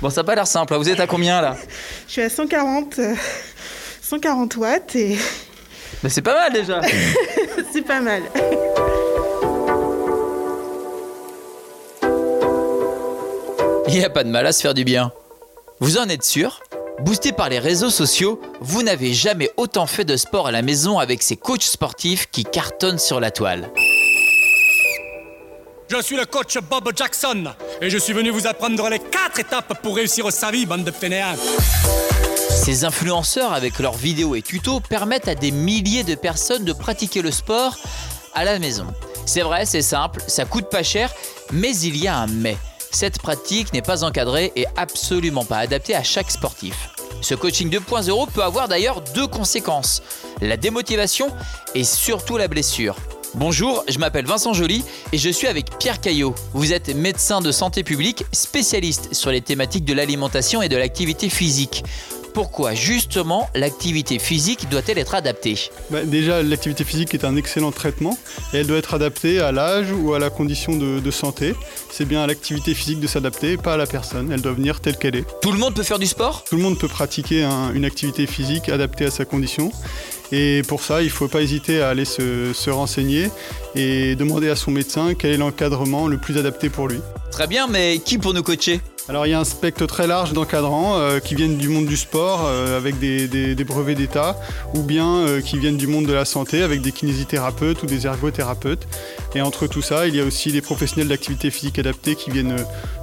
Bon, ça n'a pas l'air simple. Vous êtes à combien là Je suis à 140, euh, 140 watts et Mais c'est pas mal déjà. c'est pas mal. Il n'y a pas de mal à se faire du bien. Vous en êtes sûr? Boosté par les réseaux sociaux, vous n'avez jamais autant fait de sport à la maison avec ces coachs sportifs qui cartonnent sur la toile. Je suis le coach Bob Jackson et je suis venu vous apprendre les quatre étapes pour réussir sa vie, bande de fainéants. Ces influenceurs avec leurs vidéos et tutos permettent à des milliers de personnes de pratiquer le sport à la maison. C'est vrai, c'est simple, ça coûte pas cher, mais il y a un mais. Cette pratique n'est pas encadrée et absolument pas adaptée à chaque sportif. Ce coaching 2.0 peut avoir d'ailleurs deux conséquences, la démotivation et surtout la blessure. Bonjour, je m'appelle Vincent Joly et je suis avec Pierre Caillot. Vous êtes médecin de santé publique, spécialiste sur les thématiques de l'alimentation et de l'activité physique. Pourquoi justement l'activité physique doit-elle être adaptée? Bah, déjà, l'activité physique est un excellent traitement et elle doit être adaptée à l'âge ou à la condition de, de santé. C'est bien à l'activité physique de s'adapter, pas à la personne. Elle doit venir telle qu'elle est. Tout le monde peut faire du sport? Tout le monde peut pratiquer un- une activité physique adaptée à sa condition. Et pour ça, il ne faut pas hésiter à aller se, se renseigner et demander à son médecin quel est l'encadrement le plus adapté pour lui. Très bien, mais qui pour nous coacher? Alors il y a un spectre très large d'encadrants euh, qui viennent du monde du sport euh, avec des, des- des brevets d'État ou bien euh, qui viennent du monde de la santé avec des kinésithérapeutes ou des ergothérapeutes. Et entre tout ça, il y a aussi des professionnels d'activité physique adaptée qui viennent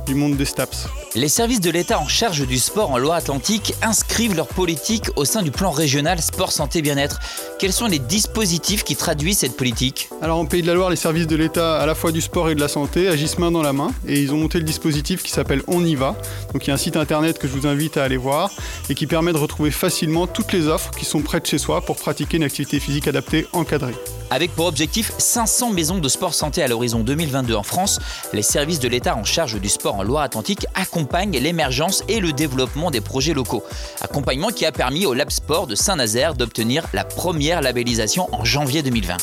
du monde des STAPS. Les services de l'État en charge du sport en Loire-Atlantique inscrivent leur politique au sein du plan régional sport santé bien-être. Quels sont les dispositifs qui traduisent cette politique Alors en Pays de la Loire, les services de l'État à la fois du sport et de la santé agissent main dans la main et ils ont monté le dispositif qui s'appelle On y va. Donc il y a un site internet que je vous invite à aller voir et qui permet de retrouver facilement toutes les offres qui sont près de chez soi pour pratiquer une activité physique adaptée encadrée. Avec pour objectif 500 maisons de sport santé à l'horizon 2022 en France, les services de l'État en charge du sport en Loire-Atlantique accompagnent l'émergence et le développement des projets locaux. Accompagnement qui a permis au Lab Sport de Saint-Nazaire d'obtenir la première labellisation en janvier 2020.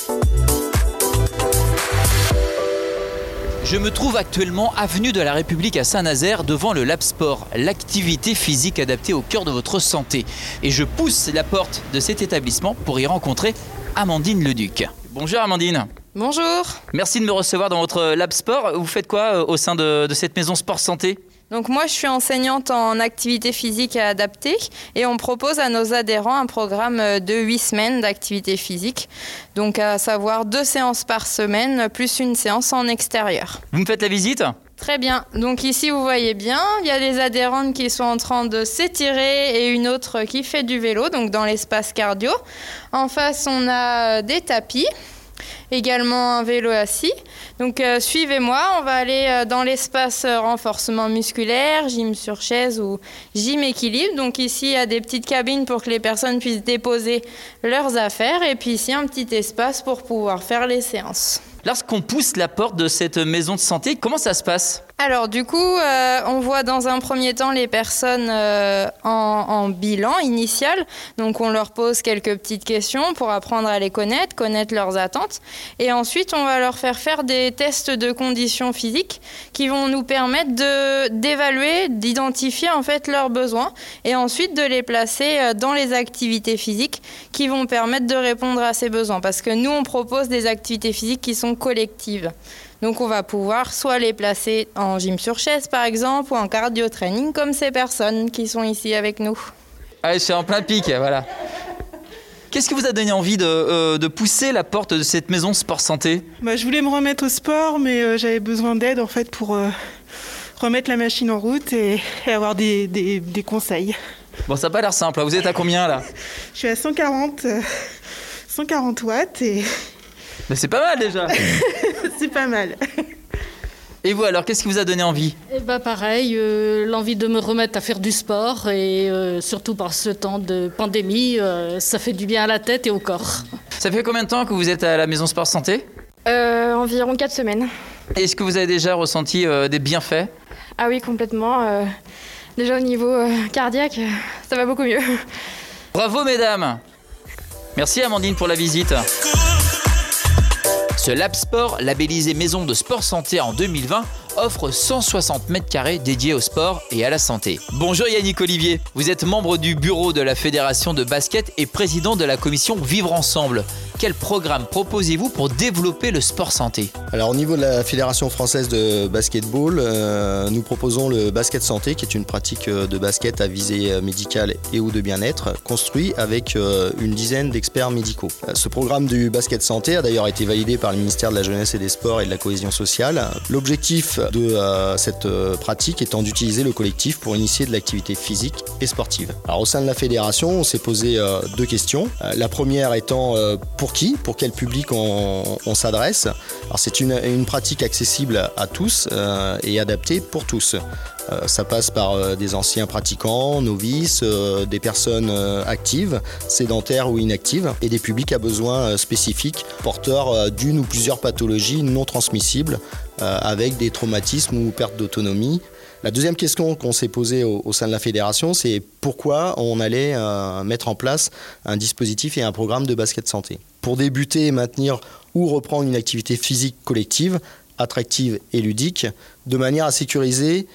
Je me trouve actuellement avenue de la République à Saint-Nazaire devant le Lab Sport, l'activité physique adaptée au cœur de votre santé. Et je pousse la porte de cet établissement pour y rencontrer Amandine Leduc. Bonjour Amandine. Bonjour. Merci de me recevoir dans votre Lab Sport. Vous faites quoi euh, au sein de, de cette maison Sport Santé? Donc moi, je suis enseignante en activité physique adaptée et on propose à nos adhérents un programme de 8 semaines d'activité physique. Donc à savoir deux séances par semaine plus une séance en extérieur. Vous me faites la visite? Très bien. Donc ici, vous voyez bien, il y a des adhérentes qui sont en train de s'étirer et une autre qui fait du vélo, donc dans l'espace cardio. En face, on a euh, des tapis, également un vélo assis. Donc euh, suivez-moi, on va aller euh, dans l'espace euh, renforcement musculaire, gym sur chaise ou gym équilibre. Donc ici, il y a des petites cabines pour que les personnes puissent déposer leurs affaires et puis ici, un petit espace pour pouvoir faire les séances. Lorsqu'on pousse la porte de cette maison de santé, comment ça se passe? Alors du coup, euh, on voit dans un premier temps les personnes euh, en, en bilan initial. Donc on leur pose quelques petites questions pour apprendre à les connaître, connaître leurs attentes. Et ensuite, on va leur faire faire des tests de conditions physiques qui vont nous permettre d'évaluer, d'identifier en fait leurs besoins et ensuite de les placer euh, dans les activités physiques qui vont permettre de répondre à ces besoins. Parce que nous, on propose des activités physiques qui sont collectives. Donc on va pouvoir soit les placer en gym sur chaise par exemple ou en cardio training comme ces personnes qui sont ici avec nous. Allez, c'est en plein pic, voilà. Qu'est-ce qui vous a donné envie de, euh, de pousser la porte de cette maison Sport Santé? Bah, je voulais me remettre au sport, mais euh, j'avais besoin d'aide en fait pour euh, remettre la machine en route et, et avoir des, des- des conseils. Bon, ça n'a pas l'air simple. hein. Vous êtes à combien là? Je suis à 140, euh, 140 watts et Mais c'est pas mal déjà. c'est pas mal. Et vous alors, qu'est-ce qui vous a donné envie? Eh ben pareil, euh, l'envie de me remettre à faire du sport et euh, surtout par ce temps de pandémie, euh, ça fait du bien à la tête et au corps. Ça fait combien de temps que vous êtes à la maison Sport Santé? Euh, environ 4 semaines. Est-ce que vous avez déjà ressenti euh, des bienfaits? Ah oui, complètement. euh, déjà au niveau euh, cardiaque, ça va beaucoup mieux. Bravo mesdames Merci Amandine pour la visite. Ce Lab Sport, labellisé Maison de Sport Santé en 2020, offre 160 mètres carrés dédiés au sport et à la santé. Bonjour Yannick Olivier, vous êtes membre du bureau de la Fédération de basket et président de la commission Vivre Ensemble. Quel programme proposez-vous pour développer le sport santé? Alors au niveau de la Fédération française de basketball, euh, nous proposons le basket santé qui est une pratique euh, de basket à visée euh, médicale et ou de bien-être construit avec une dizaine d'experts médicaux. Ce programme du basket santé a d'ailleurs été validé par le ministère de la Jeunesse et des Sports et de la Cohésion sociale. L'objectif de cette pratique étant d'utiliser le collectif pour initier de l'activité physique et sportive. Au sein de la fédération, on s'est posé deux questions. La première étant pour qui, pour quel public on, s'adresse? C'est une, pratique accessible à tous euh, et adaptée pour tous. Euh, ça passe par euh, des anciens pratiquants, novices, des personnes actives, sédentaires ou inactives, et des publics à besoins spécifiques, porteurs d'une ou plusieurs pathologies non transmissibles, avec des traumatismes ou pertes d'autonomie, la deuxième question qu'on s'est posée au, sein de la fédération, c'est pourquoi on allait mettre en place un dispositif et un programme de basket santé? Pour débuter maintenir ou reprendre une activité physique collective, attractive et ludique, de manière à sécuriser,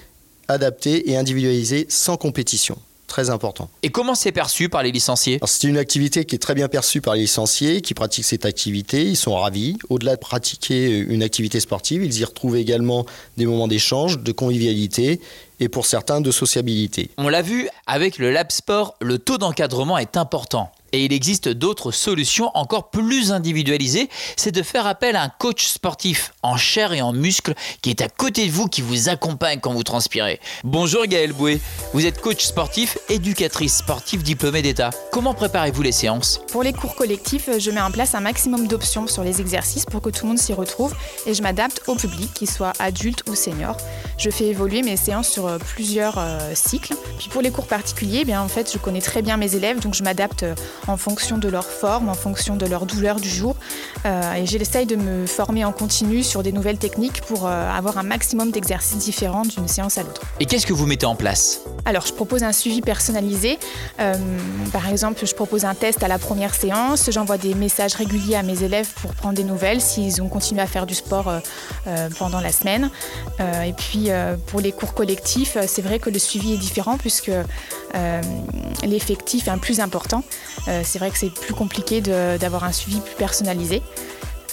adapter et individualiser sans compétition. Très important. Et comment c'est perçu par les licenciés? C'est une activité qui est très bien perçue par les licenciés qui pratiquent cette activité. Ils sont ravis. Au-delà de pratiquer une activité sportive, ils y retrouvent également des moments d'échange, de convivialité et pour certains de sociabilité. On l'a vu, avec le Lab Sport, le taux d'encadrement est important. Et il existe d'autres solutions encore plus individualisées, c'est de faire appel à un coach sportif en chair et en muscle qui est à côté de vous, qui vous accompagne quand vous transpirez. Bonjour Gaël Boué, vous êtes coach sportif, éducatrice sportive diplômée d'État. Comment préparez-vous les séances? Pour les cours collectifs, je mets en place un maximum d'options sur les exercices pour que tout le monde s'y retrouve et je m'adapte au public, qu'il soit adulte ou senior. Je fais évoluer mes séances sur euh, plusieurs euh, cycles. Puis pour les cours particuliers, eh en fait, je connais très bien mes élèves, donc je m'adapte euh, en fonction de leur forme, en fonction de leur douleur du jour. Et j'essaye de me former en continu sur des nouvelles techniques pour avoir un maximum d'exercices différents d'une séance à l'autre. Et qu'est-ce que vous mettez en place? Alors, je propose un suivi personnalisé. Euh, par exemple, je propose un test à la première séance. J'envoie des messages réguliers à mes élèves pour prendre des nouvelles s'ils ont continué à faire du sport pendant la semaine. et puis, pour les cours collectifs, c'est vrai que le suivi est différent puisque l'effectif est un plus important c'est vrai que c'est plus compliqué d'avoir un suivi plus personnalisé.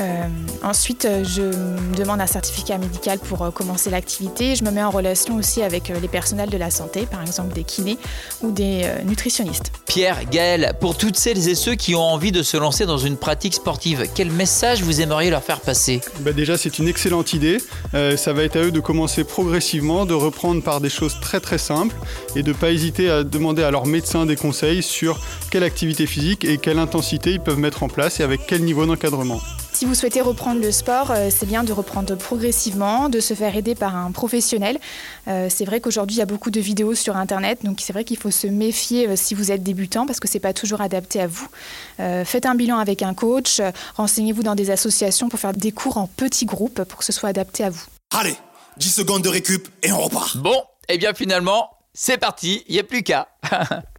Euh, ensuite, euh, je demande un certificat médical pour euh, commencer l'activité. Je me mets en relation aussi avec les personnels de la santé, par exemple des kinés ou des nutritionnistes. Pierre, Gaël, pour toutes celles et ceux qui ont envie de se lancer dans une pratique sportive, quel message vous aimeriez leur faire passer? Bah Déjà, c'est une excellente idée. ça va être à eux de commencer progressivement, de reprendre par des choses très très simples et de ne pas hésiter à demander à leur médecin des conseils sur quelle activité physique et quelle intensité ils peuvent mettre en place et avec quel niveau d'encadrement. Si vous souhaitez reprendre le sport, euh, c'est bien de reprendre progressivement, de se faire aider par un professionnel. Euh, c'est vrai qu'aujourd'hui, il y a beaucoup de vidéos sur Internet, donc c'est vrai qu'il faut se méfier euh, si vous êtes débutant parce que ce n'est pas toujours adapté à vous. faites un bilan avec un coach, renseignez-vous dans des associations pour faire des cours en petits groupes pour que ce soit adapté à vous. Allez, 10 secondes de récup et on repart. Bon, et eh bien finalement, c'est parti, il n'y a plus qu'à.